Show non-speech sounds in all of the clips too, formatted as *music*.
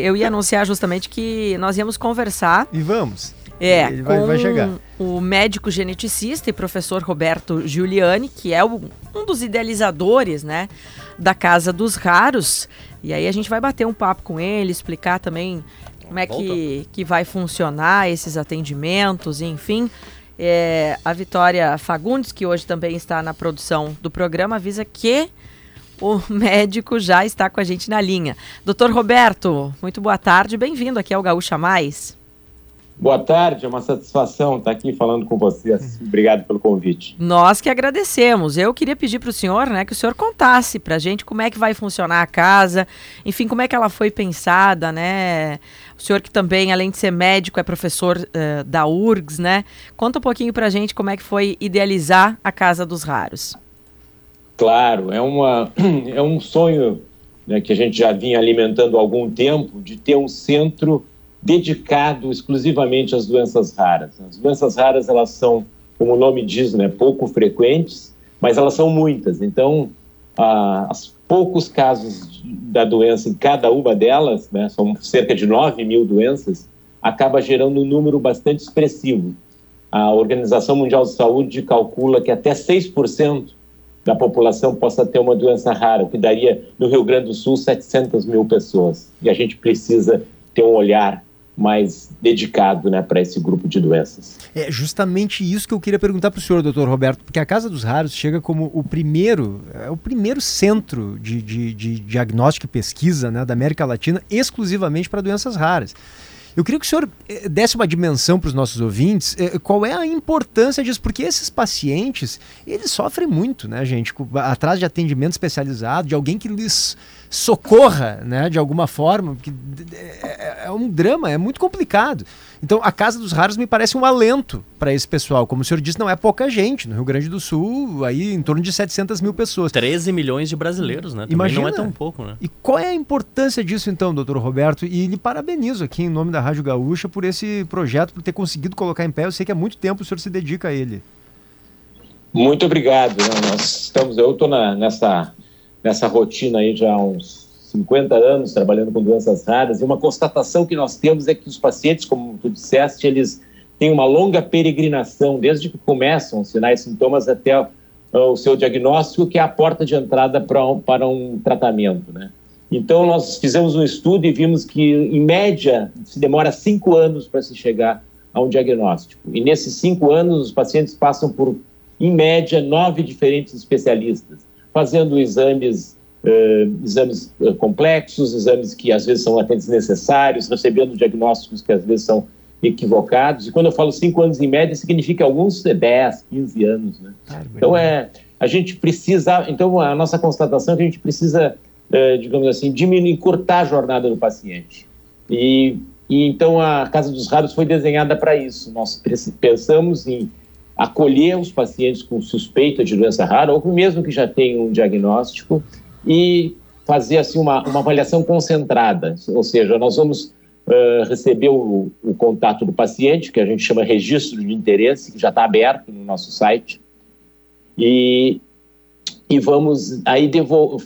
Eu ia anunciar justamente que nós íamos conversar. E vamos. É, Ele vai, com vai chegar. o médico geneticista e professor Roberto Giuliani, que é o- um dos idealizadores, né, da Casa dos Raros. E aí a gente vai bater um papo com ele, explicar também como é que, que vai funcionar esses atendimentos, enfim. É, a Vitória Fagundes, que hoje também está na produção do programa, avisa que o médico já está com a gente na linha. Doutor Roberto, muito boa tarde, bem-vindo aqui ao Gaúcha Mais. Boa tarde, é uma satisfação estar aqui falando com vocês. Obrigado pelo convite. Nós que agradecemos. Eu queria pedir para o senhor, né, que o senhor contasse para a gente como é que vai funcionar a casa, enfim, como é que ela foi pensada, né? O senhor que também, além de ser médico, é professor eh, da URGS, né? Conta um pouquinho para a gente como é que foi idealizar a Casa dos Raros. Claro, é, uma, *clears throat* é um sonho né, que a gente já vinha alimentando há algum tempo de ter um centro dedicado exclusivamente às doenças raras. As doenças raras, elas são, como o nome diz, né, pouco frequentes, mas elas são muitas. Então, ah, os poucos casos da doença em cada uma delas, né, são cerca de 9 mil doenças, acaba gerando um número bastante expressivo. A Organização Mundial de Saúde calcula que até 6% da população possa ter uma doença rara, que daria no Rio Grande do Sul 700 mil pessoas. E a gente precisa ter um olhar mais dedicado né, para esse grupo de doenças. É justamente isso que eu queria perguntar para o senhor, doutor Roberto, porque a Casa dos Raros chega como o primeiro, é o primeiro centro de, de- de diagnóstico e pesquisa né, da América Latina exclusivamente para doenças raras. Eu queria que o senhor eh, desse uma dimensão para os nossos ouvintes, eh, qual é a importância disso, porque esses pacientes, eles sofrem muito, né, gente, atrás de atendimento especializado, de alguém que lhes socorra, né, de alguma forma, porque é, é um drama, é muito complicado. Então, a Casa dos Raros me parece um alento para esse pessoal. Como o senhor disse, não é pouca gente. No Rio Grande do Sul, aí em torno de 700 mil pessoas. 13 milhões de brasileiros, né? Também Imagina. não é tão pouco, né? E qual é a importância disso, então, doutor Roberto? E lhe parabenizo aqui em nome da Rádio Gaúcha por esse projeto, por ter conseguido colocar em pé. Eu sei que há muito tempo o senhor se dedica a ele. Muito obrigado. né? Nós estamos, eu estou nessa, nessa rotina aí já há uns 50 anos trabalhando com doenças raras e uma constatação que nós temos é que os pacientes, como tu disseste, eles têm uma longa peregrinação desde que começam os sinais e sintomas até o, o seu diagnóstico, que é a porta de entrada para um, para um tratamento, né? Então, nós fizemos um estudo e vimos que, em média, se demora cinco anos para se chegar a um diagnóstico. E nesses cinco anos, os pacientes passam por, em média, nove diferentes especialistas, fazendo exames, eh, exames eh, complexos, exames que às vezes são até desnecessários, recebendo diagnósticos que às vezes são equivocados. E quando eu falo cinco anos em média, significa alguns 10, 15 anos, né? Então é, a gente precisa, então a nossa constatação é que a gente precisa, eh, digamos assim, diminuir, encurtar a jornada do paciente. E, e então a Casa dos Raros foi desenhada para isso. Nós pensamos em acolher os pacientes com suspeita de doença rara ou mesmo que já tenham um diagnóstico e fazer assim uma, uma avaliação concentrada, ou seja, nós vamos eh, receber o, o contato do paciente, que a gente chama registro de interesse, que já está aberto no nosso site, e, e vamos aí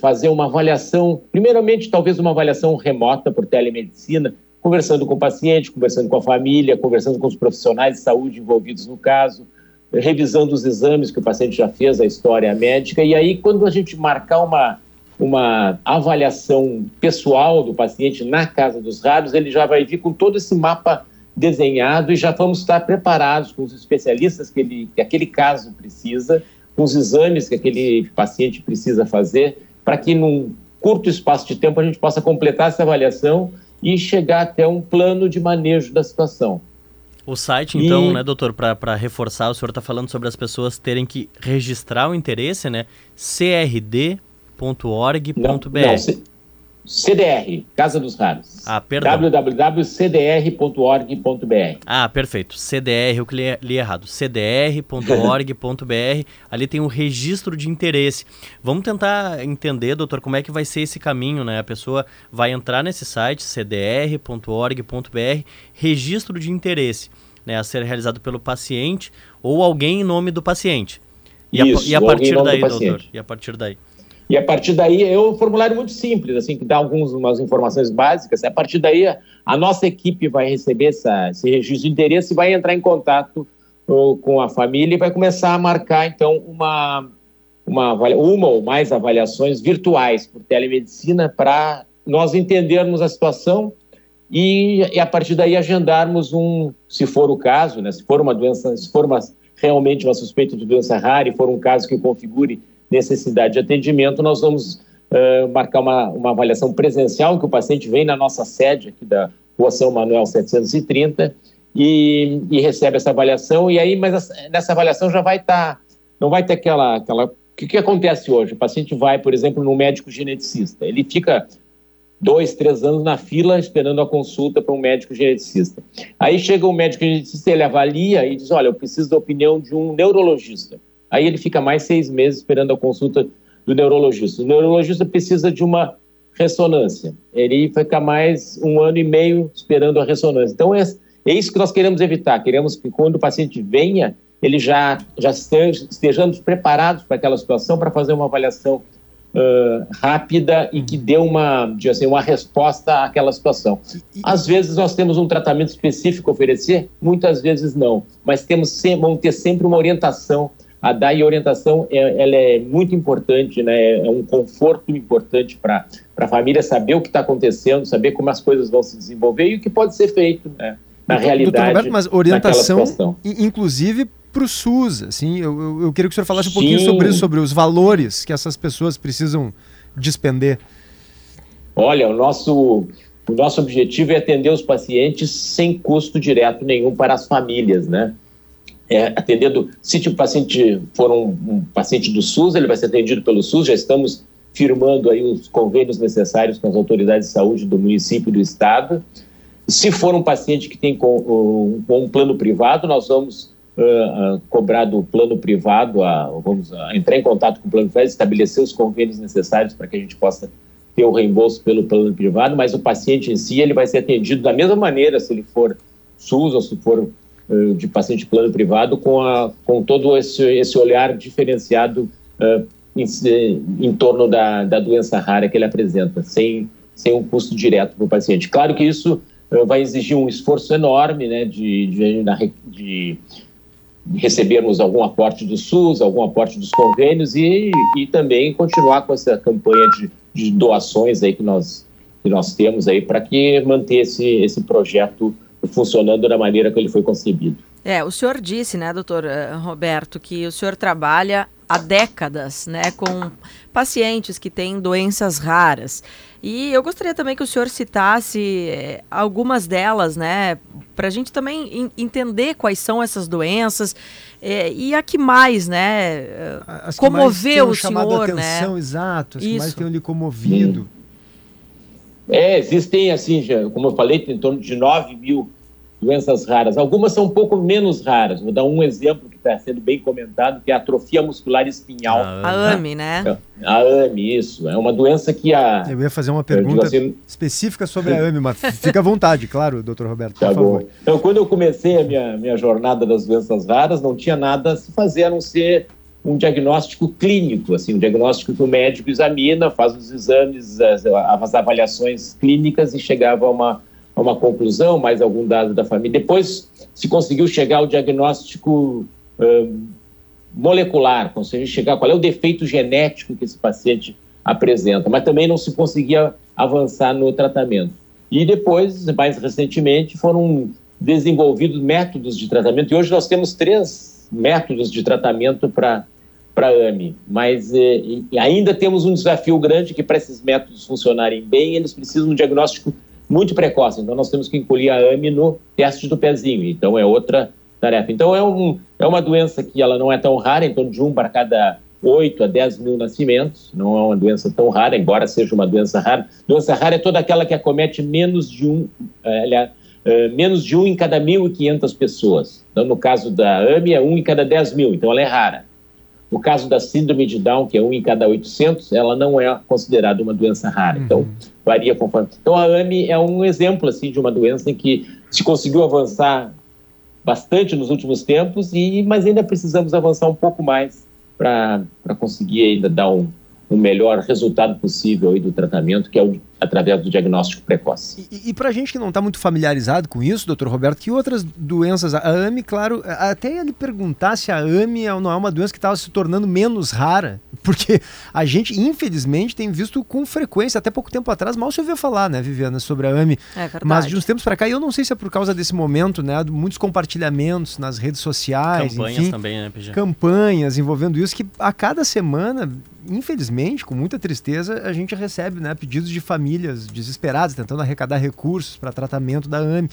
fazer uma avaliação, primeiramente talvez uma avaliação remota por telemedicina, conversando com o paciente, conversando com a família, conversando com os profissionais de saúde envolvidos no caso, revisando os exames que o paciente já fez, a história médica, e aí quando a gente marcar uma, uma avaliação pessoal do paciente na Casa dos Raros, ele já vai vir com todo esse mapa desenhado e já vamos estar preparados com os especialistas que, ele, que aquele caso precisa, com os exames que aquele paciente precisa fazer, para que num curto espaço de tempo a gente possa completar essa avaliação e chegar até um plano de manejo da situação. O site, então, E- né, doutor, para reforçar, o senhor está falando sobre as pessoas terem que registrar o interesse, né? crd.org.br. CDR, Casa dos Raros. Ah, perdão. www.cdr.org.br. Ah, perfeito. CDR, eu que li, li errado. cdr.org.br. Ali tem o registro de interesse. Vamos tentar entender, doutor, como é que vai ser esse caminho, né? A pessoa vai entrar nesse site, cdr.org.br, registro de interesse, né? A ser realizado pelo paciente ou alguém em nome do paciente. E, a, Isso, e a alguém em partir nome do daí, doutor? E a partir daí? E a partir daí é um formulário muito simples, assim, que dá algumas informações básicas. A partir daí, a nossa equipe vai receber essa, esse registro de interesse e vai entrar em contato com a família e vai começar a marcar, então, uma, uma, uma ou mais avaliações virtuais por telemedicina para nós entendermos a situação e, e, a partir daí agendarmos um, se for o caso, né, se for uma doença, se for uma, realmente uma suspeita de doença rara e for um caso que configure necessidade de atendimento, nós vamos uh, marcar uma, uma avaliação presencial, que o paciente vem na nossa sede aqui da Rua São Manuel 730 e, e recebe essa avaliação, e aí, mas nessa avaliação já vai estar, tá, não vai ter aquela, aquela... O que, que acontece hoje? O paciente vai, por exemplo, no médico geneticista, ele fica dois, três anos na fila esperando a consulta para um médico geneticista. Aí chega o médico geneticista, ele avalia e diz: Olha, eu preciso da opinião de um neurologista. Aí ele fica mais seis meses esperando a consulta do neurologista. O neurologista precisa de uma ressonância. Ele fica mais um ano e meio esperando a ressonância. Então, é, é isso que nós queremos evitar. Queremos que quando o paciente venha, ele já, já esteja, estejamos preparados para aquela situação, para fazer uma avaliação uh, rápida e que dê uma, assim, uma resposta àquela situação. Às vezes nós temos um tratamento específico a oferecer, muitas vezes não, mas temos vamos ter sempre uma orientação a dar e a orientação é, ela é muito importante, né? é um conforto importante para a família saber o que está acontecendo, saber como as coisas vão se desenvolver e o que pode ser feito né? na doutor, realidade. Roberto, mas orientação, inclusive para o SUS. Assim, eu, eu, eu, queria que o senhor falasse um pouquinho sobre isso, sobre os valores que essas pessoas precisam despender. Olha, o nosso, o nosso objetivo é atender os pacientes sem custo direto nenhum para as famílias, né? É, atendendo, se o paciente for um, um, paciente do SUS, ele vai ser atendido pelo SUS, já estamos firmando aí os convênios necessários com as autoridades de saúde do município e do estado. Se for um paciente que tem com, um, um plano privado, nós vamos uh, uh, cobrar do plano privado, vamos entrar em contato com o plano privado, estabelecer os convênios necessários para que a gente possa ter o reembolso pelo plano privado, mas o paciente em si ele vai ser atendido da mesma maneira se ele for SUS ou se for de paciente plano privado, com, a, com todo esse, esse olhar diferenciado em, em, torno da, da doença rara que ele apresenta, sem, sem um custo direto para o paciente. Claro que isso vai exigir um esforço enorme né, de, de, de recebermos algum aporte do SUS, algum aporte dos convênios e, e também continuar com essa campanha de, de doações aí que nós, que nós temos aí para que manter esse, esse projeto funcionando da maneira que ele foi concebido. É, o senhor disse, né, doutor eh, Roberto, que o senhor trabalha há décadas, né, com pacientes que têm doenças raras. E eu gostaria também que o senhor citasse eh, algumas delas, né, para a gente também entender quais são essas doenças é, e a que mais, né, As comoveu o senhor, atenção, né? Exato, as Isso. que mais tenham lhe comovido. É, existem, assim, já, como eu falei, em torno de 9 mil doenças raras. Algumas são um pouco menos raras. Vou dar um exemplo que está sendo bem comentado, que é a atrofia muscular espinhal. A AME, né? É, a AME, isso. É uma doença que a... Eu ia fazer uma pergunta assim... específica sobre a AME, mas fica à vontade, claro, doutor Roberto, tá por favor. Bom. Então, quando eu comecei a minha, minha jornada das doenças raras, não tinha nada a se fazer a não ser um diagnóstico clínico, assim, um diagnóstico que o médico examina, faz os exames, as, as avaliações clínicas e chegava a uma a uma conclusão, mais algum dado da família. Depois se conseguiu chegar ao diagnóstico uh, molecular, conseguiu chegar qual é o defeito genético que esse paciente apresenta, mas também não se conseguia avançar no tratamento. E depois, mais recentemente, foram desenvolvidos métodos de tratamento, e hoje nós temos três métodos de tratamento para para AMI, mas eh, ainda temos um desafio grande que para esses métodos funcionarem bem, eles precisam de um diagnóstico muito precoce. Então, nós temos que incluir a AME no teste do pezinho. Então, é outra tarefa. Então, é, um, é uma doença que ela não é tão rara, em torno de um para cada 8 a 10 mil nascimentos. Não é uma doença tão rara, embora seja uma doença rara. Doença rara é toda aquela que acomete menos de um, é, é, menos de um em cada 1.500 pessoas. Então, no caso da AME, é um em cada 10 mil. Então, ela é rara. No caso da síndrome de Down, que é um em cada 800, ela não é considerada uma doença rara. Então, uhum. varia conforme. Então, a AMI é um exemplo assim de uma doença em que se conseguiu avançar bastante nos últimos tempos, e mas ainda precisamos avançar um pouco mais para conseguir ainda dar um, um melhor resultado possível aí do tratamento, que é o, através do diagnóstico precoce. E, e para a gente que não está muito familiarizado com isso, doutor Roberto, que outras doenças, a AME, claro, até ele perguntar se a AME é não é uma doença que estava se tornando menos rara, porque a gente, infelizmente, tem visto com frequência, até pouco tempo atrás, mal se ouvia falar, né, Viviana, sobre a AME. É Mas de uns tempos para cá, e eu não sei se é por causa desse momento, né, muitos compartilhamentos nas redes sociais, campanhas enfim, também, né, PG? Campanhas envolvendo isso, que a cada semana infelizmente, com muita tristeza, a gente recebe né, pedidos de famílias desesperadas tentando arrecadar recursos para tratamento da AME.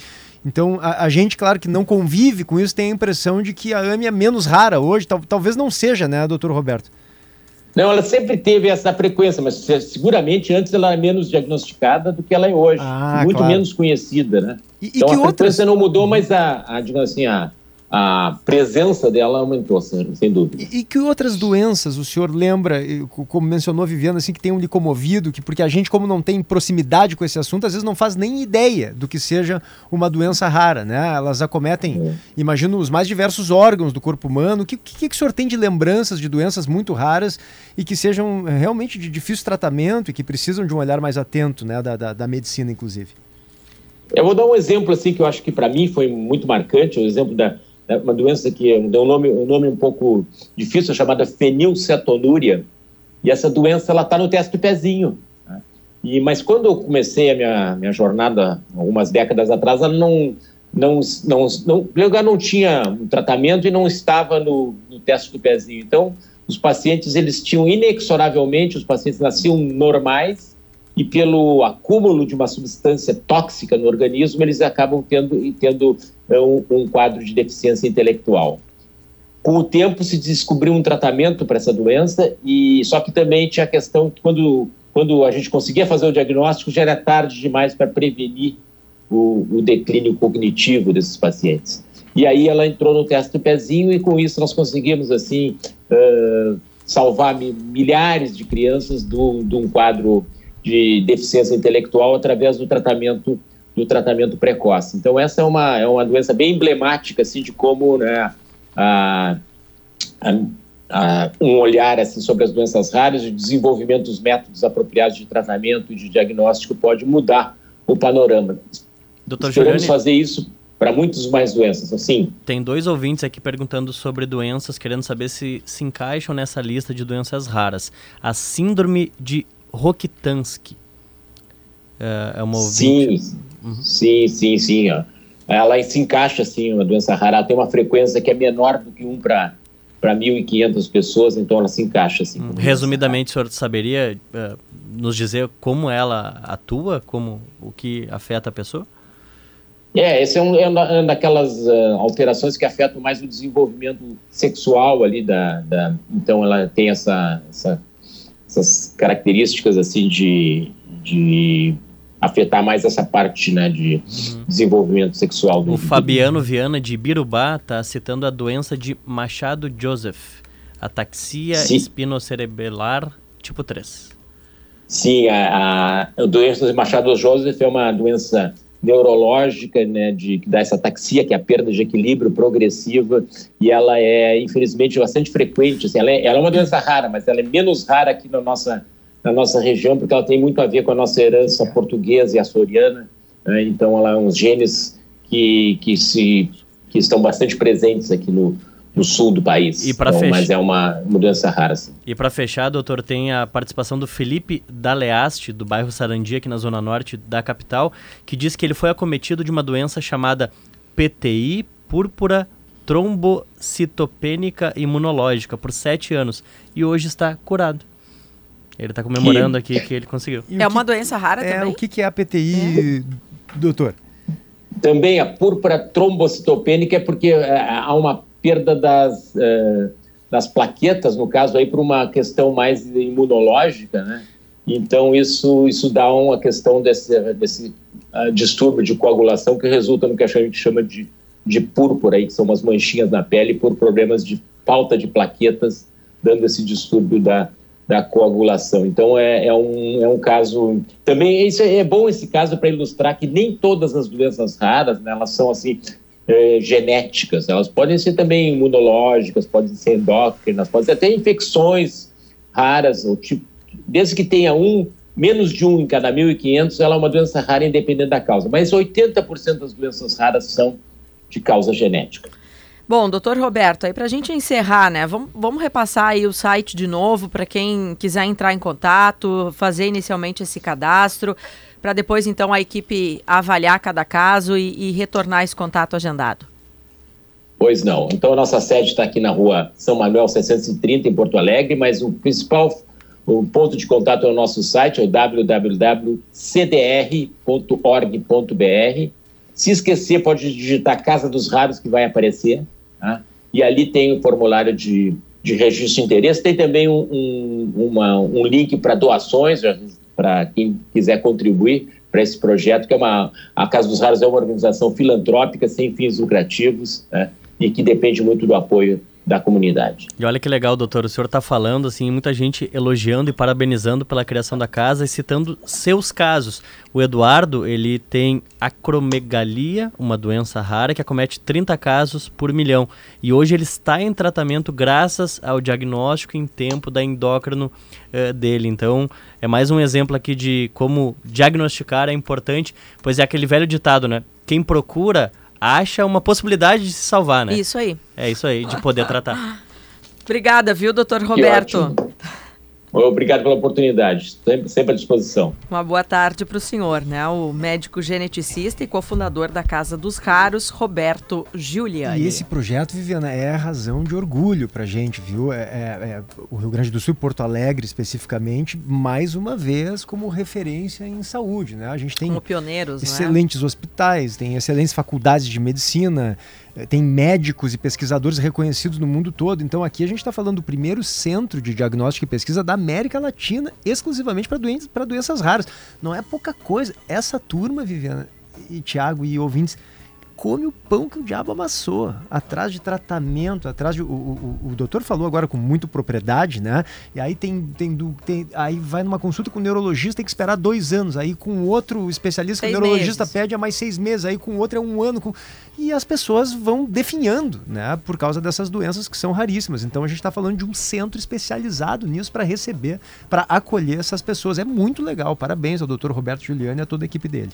Então, a, a, gente, claro, que não convive com isso, tem a impressão de que a AME é menos rara hoje. Tal, talvez não seja, né, doutor Roberto? Não, ela sempre teve essa frequência, mas seguramente antes ela era menos diagnosticada do que ela é hoje. Ah, muito claro. menos conhecida, né? E, então e a outras... frequência não mudou, mas a, a digamos assim, a, a presença dela aumentou, sem dúvida. E, e, que outras doenças o senhor lembra, como mencionou Viviana, assim, que tenham lhe comovido, que porque a gente, como não tem proximidade com esse assunto, às vezes não faz nem ideia do que seja uma doença rara, né? Elas acometem, é. imagino, os mais diversos órgãos do corpo humano. O que, que, que o senhor tem de lembranças de doenças muito raras e que sejam realmente de difícil tratamento e que precisam de um olhar mais atento, né, da, da, da medicina, inclusive? Eu vou dar um exemplo, assim, que eu acho que para mim foi muito marcante, o exemplo da é uma doença que deu um nome, um nome um pouco difícil, chamada fenilcetonúria, e essa doença ela está no teste do pezinho. Né? E, mas quando eu comecei a minha, minha jornada, algumas décadas atrás, ela não, não, não, não, lugar não tinha um tratamento e não estava no, no teste do pezinho. Então, os pacientes, eles tinham inexoravelmente, os pacientes nasciam normais, e pelo acúmulo de uma substância tóxica no organismo, eles acabam tendo, tendo é, um, um quadro de deficiência intelectual. Com o tempo se descobriu um tratamento para essa doença, e só que também tinha a questão que quando, quando a gente conseguia fazer o diagnóstico, já era tarde demais para prevenir o, o declínio cognitivo desses pacientes. E aí ela entrou no teste do pezinho e com isso nós conseguimos assim uh, salvar milhares de crianças de um quadro de deficiência intelectual através do tratamento do tratamento precoce. Então essa é uma, é uma doença bem emblemática assim de como né, a, a, a, um olhar assim sobre as doenças raras, o desenvolvimento dos métodos apropriados de tratamento e de diagnóstico pode mudar o panorama. Doutor Esperamos Juliane, fazer isso para muitas mais doenças, assim. Tem dois ouvintes aqui perguntando sobre doenças, querendo saber se se encaixam nessa lista de doenças raras. A síndrome de Rokitansky. É, é uma ouvinte. Sim, uhum. sim, sim, sim. Ó. Ela se encaixa, assim, uma doença rara. Ela tem uma frequência que é menor do que um para para 1.500 pessoas, então ela se encaixa assim. Hum, resumidamente, o senhor saberia uh, nos dizer como ela atua, como o que afeta a pessoa? É, esse é um, é uma daquelas uh, alterações que afetam mais o desenvolvimento sexual ali da, da então ela tem essa, essa essas características assim de, de afetar mais essa parte né, de uhum. desenvolvimento sexual. Do, o Fabiano Viana de Birubá está citando a doença de Machado Joseph, ataxia Sim. espinocerebelar tipo 3. Sim, a, a, a doença de Machado Joseph é uma doença neurológica, né, de que dá essa ataxia, que é a perda de equilíbrio progressiva, e ela é, infelizmente, bastante frequente. Assim, ela, é, ela é uma doença rara, mas ela é menos rara aqui na nossa, na nossa região, porque ela tem muito a ver com a nossa herança portuguesa e açoriana. Né, então, ela é uns genes que, que, se, que estão bastante presentes aqui no, no sul do país. E então, fech... Mas é uma mudança rara. Sim. E para fechar, doutor, tem a participação do Felipe Daleaste, do bairro Sarandia, aqui na zona norte da capital, que diz que ele foi acometido de uma doença chamada PTI, púrpura trombocitopênica imunológica, por sete anos. E hoje está curado. Ele está comemorando que... aqui que ele conseguiu. É uma doença rara é, também? O que, que é a PTI, é. doutor? Também a púrpura trombocitopênica é porque é, há uma perda das, uh, das plaquetas, no caso aí, por uma questão mais imunológica, né? Então, isso, isso dá uma questão desse, desse uh, distúrbio de coagulação que resulta no que a gente chama de, de púrpura, aí, que são umas manchinhas na pele por problemas de falta de plaquetas, dando esse distúrbio da, da coagulação. Então, é, é, um, é um caso... Também isso é, é bom esse caso para ilustrar que nem todas as doenças raras, né, elas são assim é, genéticas, elas podem ser também imunológicas, podem ser endócrinas, podem ser até infecções raras ou tipo, desde que tenha um, menos de um em cada 1.500, ela é uma doença rara independente da causa. Mas 80% das doenças raras são de causa genética. Bom, doutor Roberto, aí para a gente encerrar, né? Vamos, vamos repassar aí o site de novo para quem quiser entrar em contato, fazer inicialmente esse cadastro, para depois então a equipe avaliar cada caso e, e retornar esse contato agendado. Pois não. Então a nossa sede está aqui na rua São Manuel 630, em Porto Alegre, mas o principal o ponto de contato é o nosso site, é o www.cdr.org.br. Se esquecer, pode digitar Casa dos Raros, que vai aparecer. Tá? E ali tem o formulário de, de registro de interesse. Tem também um, um, uma, um link para doações, para quem quiser contribuir para esse projeto, que é uma. A Casa dos Raros é uma organização filantrópica sem fins lucrativos né? e que depende muito do apoio da comunidade. E olha que legal, doutor, o senhor está falando, assim, muita gente elogiando e parabenizando pela criação da casa e citando seus casos. O Eduardo, ele tem acromegalia, uma doença rara que acomete 30 casos por milhão. E hoje ele está em tratamento graças ao diagnóstico em tempo da endócrino uh, dele. Então, é mais um exemplo aqui de como diagnosticar é importante, pois é aquele velho ditado, né? Quem procura acha uma possibilidade de se salvar, né? Isso aí. É isso aí, de poder tratar. *laughs* Obrigada, viu, doutor Roberto? Obrigado pela oportunidade, sempre, sempre à disposição. Uma boa tarde para o senhor, né? O médico geneticista e cofundador da Casa dos Raros, Roberto Giuliani. E esse projeto, Viviana, é a razão de orgulho para gente, viu? É, é, é, o Rio Grande do Sul e Porto Alegre, especificamente, mais uma vez como referência em saúde, né? A gente tem como pioneiros, excelentes né? hospitais, tem excelentes faculdades de medicina, tem médicos e pesquisadores reconhecidos no mundo todo. Então aqui a gente está falando do primeiro centro de diagnóstico e pesquisa da América Latina, exclusivamente para doenças, doenças raras. Não é pouca coisa. Essa turma, Viviana e Tiago e ouvintes, come o pão que o diabo amassou, atrás de tratamento, atrás de. O, o, o doutor falou agora com muita propriedade, né? E aí tem, tem, tem, Aí vai numa consulta com o neurologista, tem que esperar dois anos. Aí com outro especialista, seis o neurologista meses. pede a mais seis meses, aí com outro é um ano. Com... E as pessoas vão definhando, né? Por causa dessas doenças que são raríssimas. Então a gente está falando de um centro especializado nisso para receber, para acolher essas pessoas. É muito legal. Parabéns ao doutor Roberto Giuliani e a toda a equipe dele.